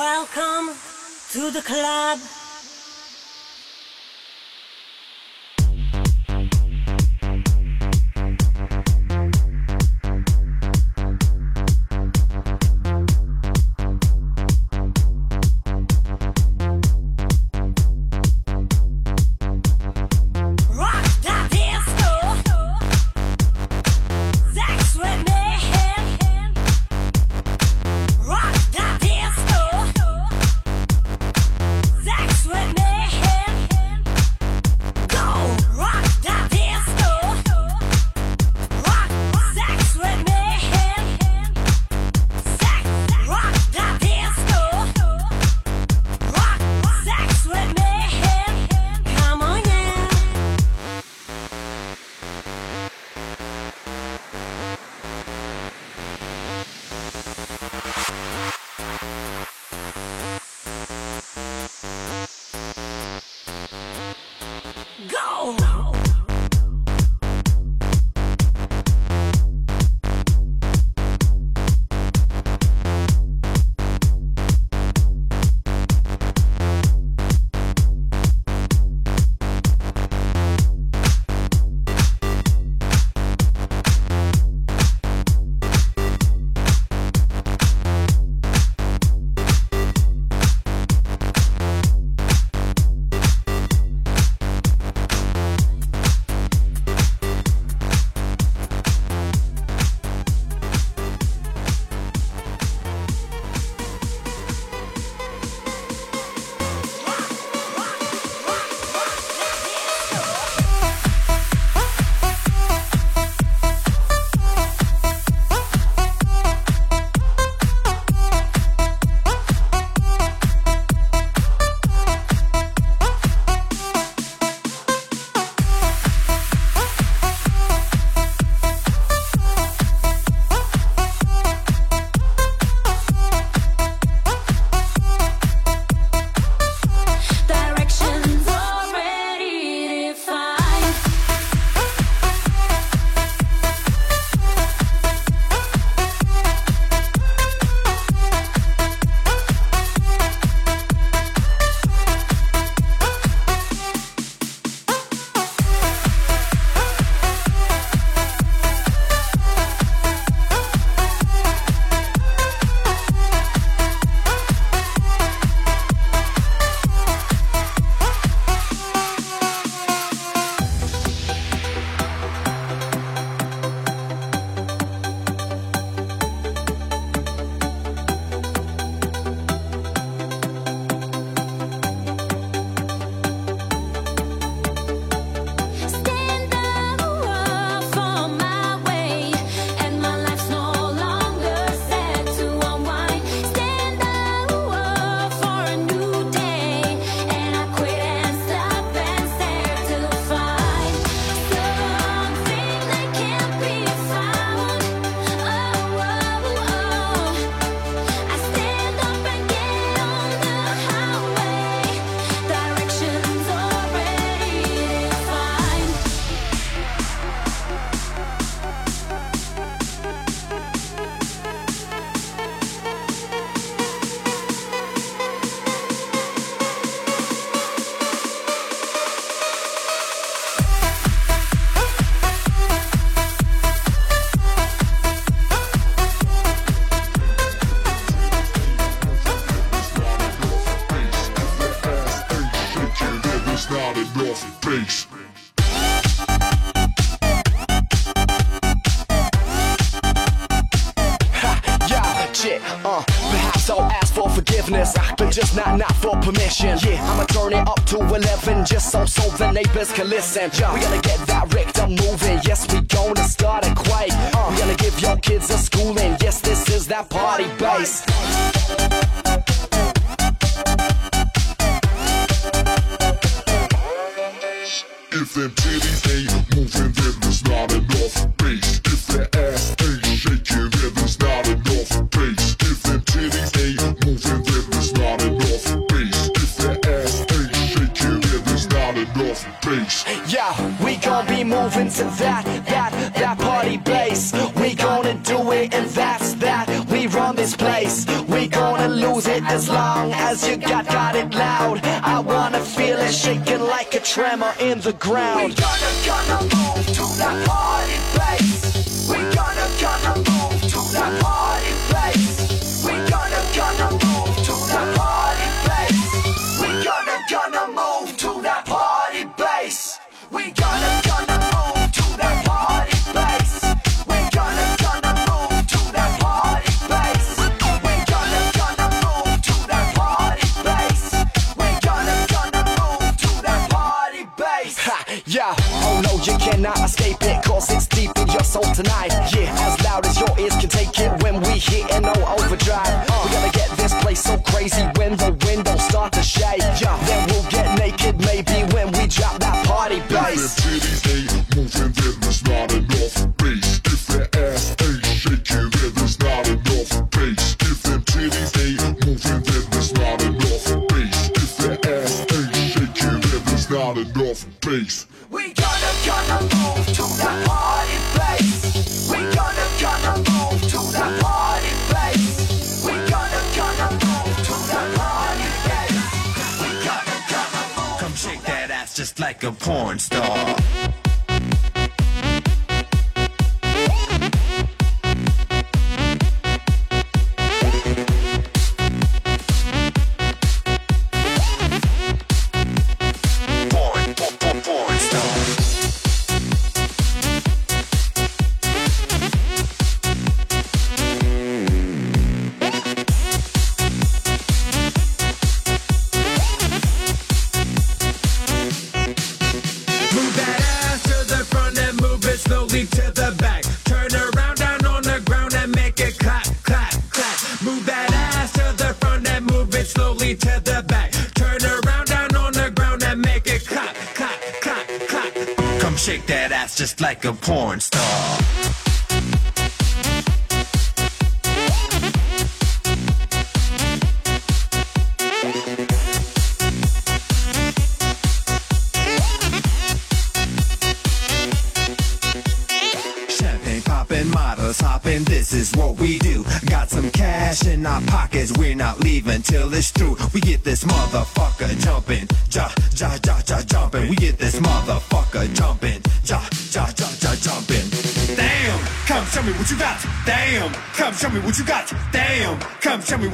Welcome to the club. permission. Yeah, I'ma turn it up to 11 just so so the neighbors can listen. Yeah. We gonna get that rectum moving. Yes, we gonna start a quake. Uh, we gonna give your kids a schooling. Yes, this is that party bass. If them titties ain't moving, then there's not enough bass. If their ass we move into that, that, that party place. We gonna do it, and that's that. We run this place. We gonna lose it as long as you got got it loud. I wanna feel it shaking like a tremor in the ground. We gonna gonna move to that party place. We gonna gonna. Tonight. Yeah, as loud as your ears can take it when we hit no overdrive. We gotta get this place so crazy when the windows start to shake. Yeah, then we'll get naked maybe when we drop that party If bass. them titties ain't moving, then there's not enough bass. If that ass ain't shaking, then there's not enough bass. If them titties ain't moving, then there's not enough bass. If that ass ain't shaking, then there's not enough bass. Like a porn star. Like a porn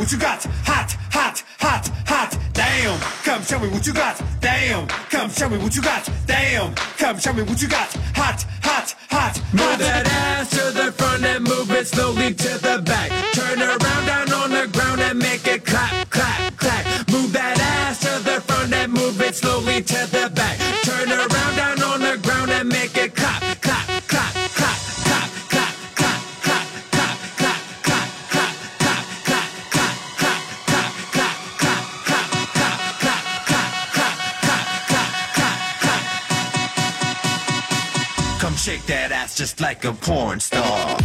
what you got. Hot, hot, hot, hot. Damn, come show me what you got. Damn, come show me what you got. Damn, come show me what you got. Come shake that ass just like a porn star.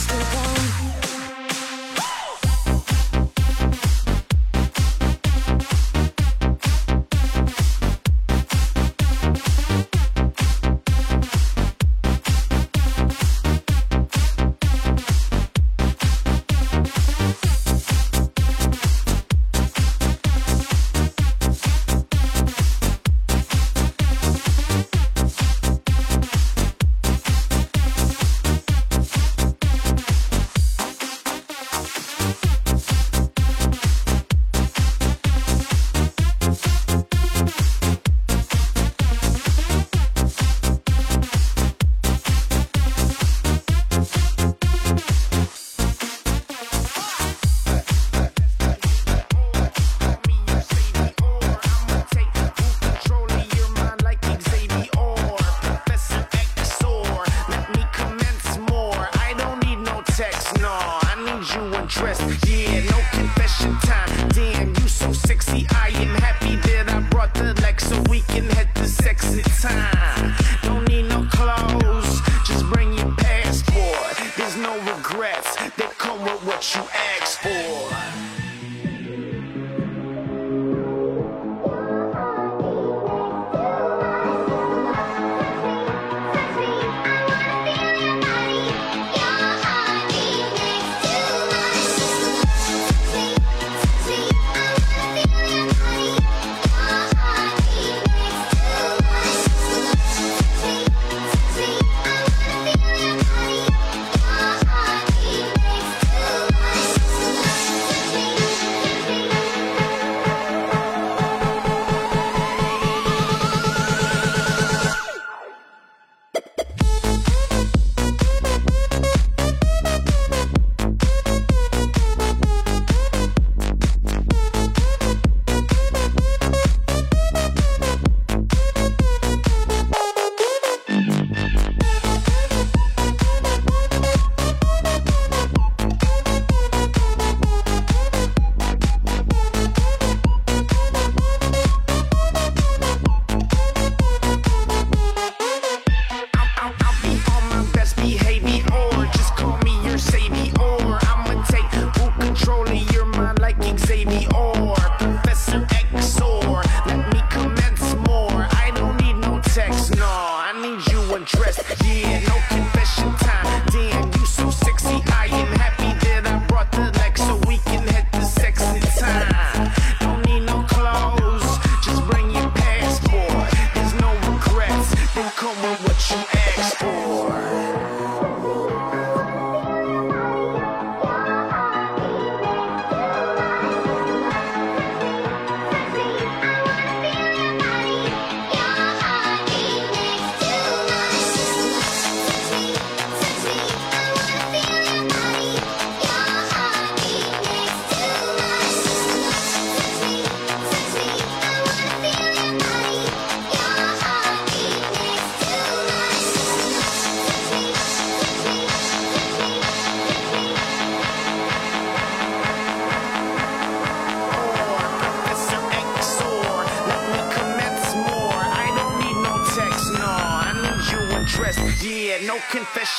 Still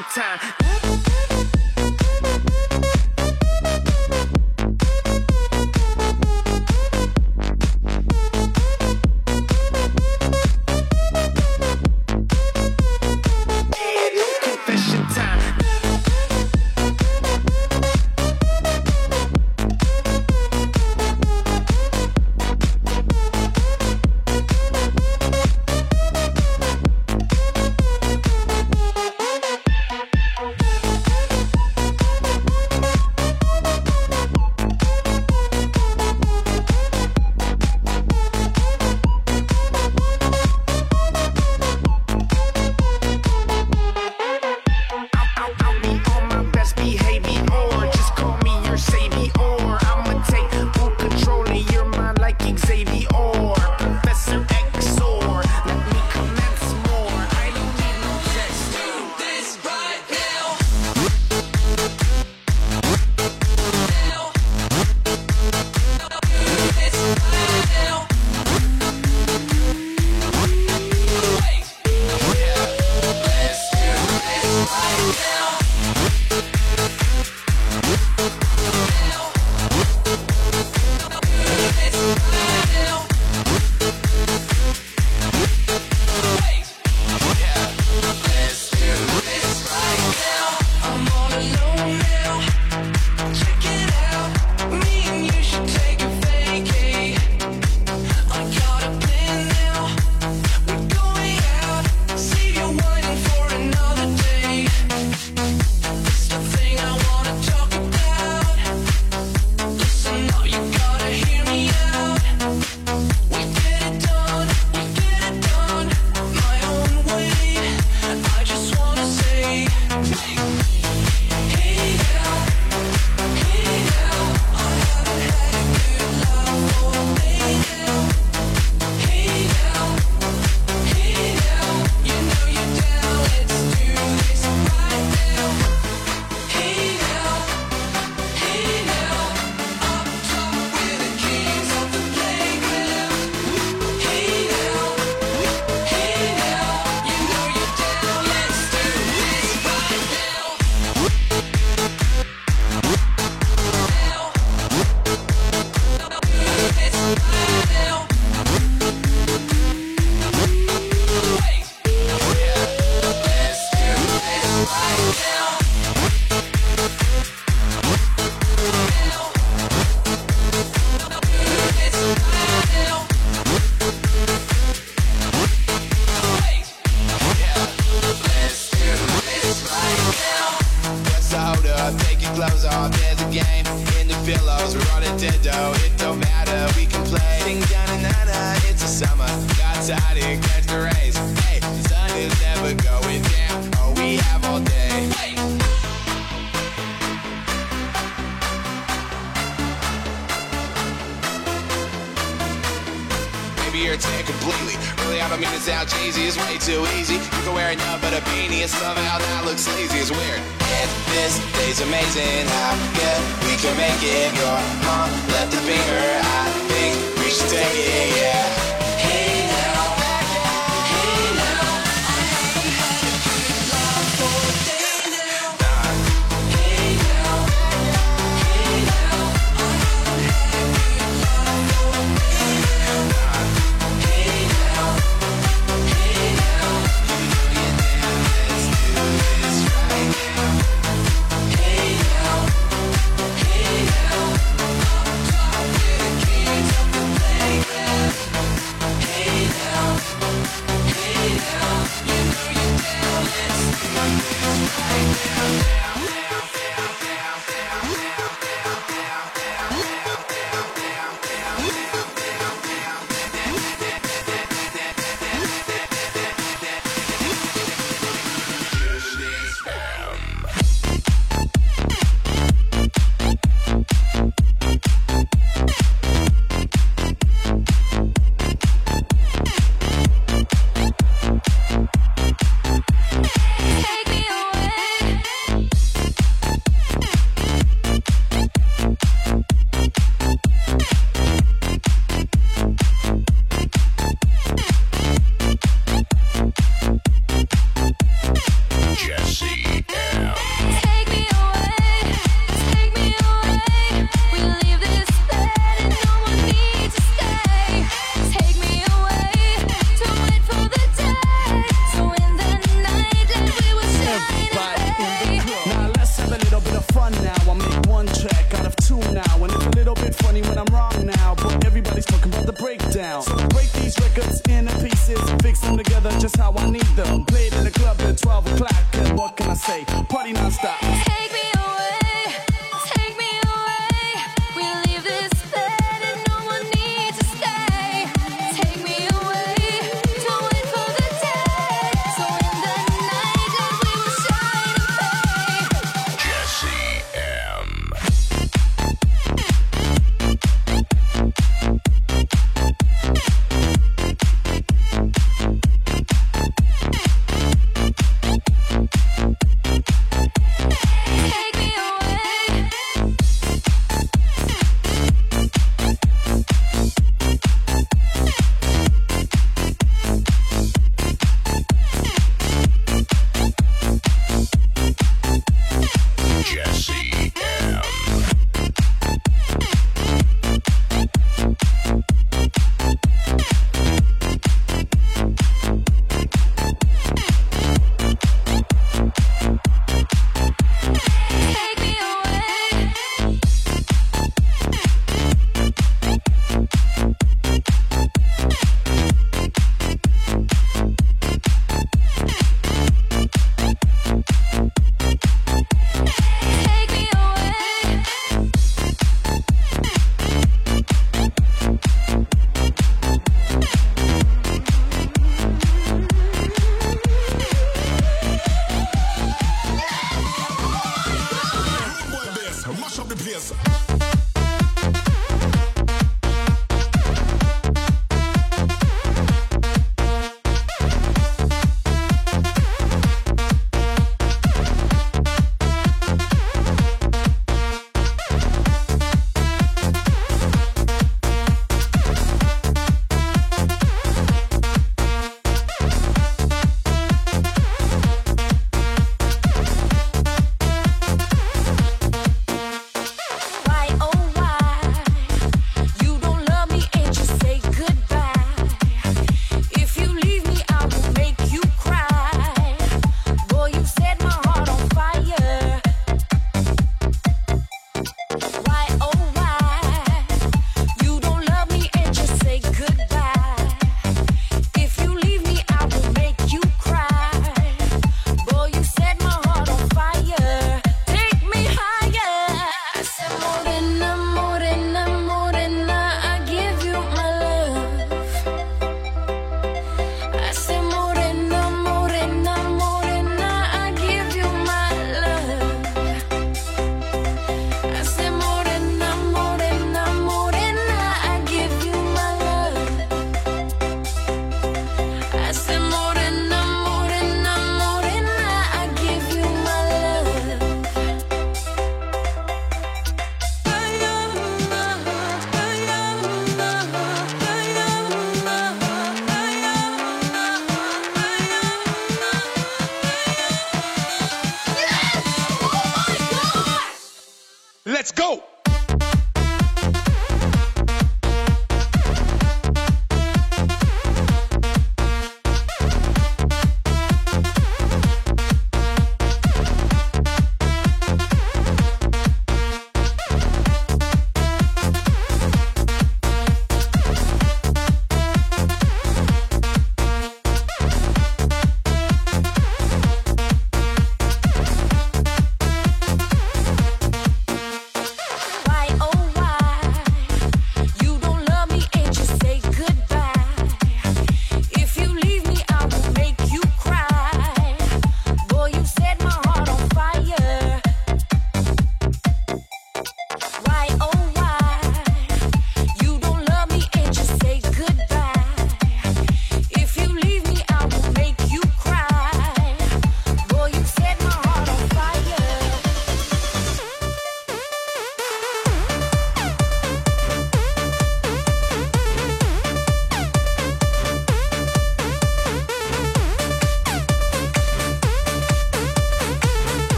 time.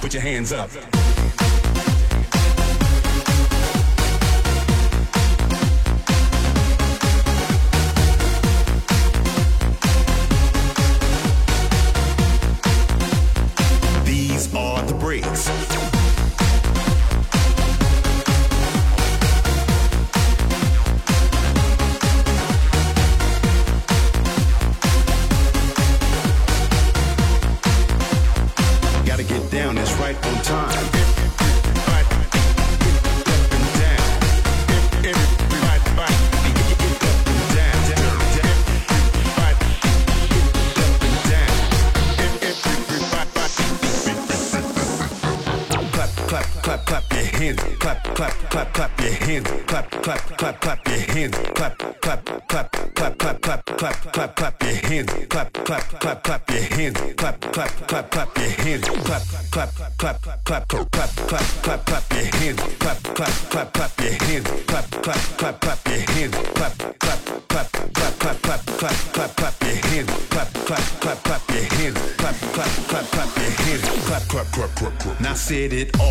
Put your hands up. Get it all.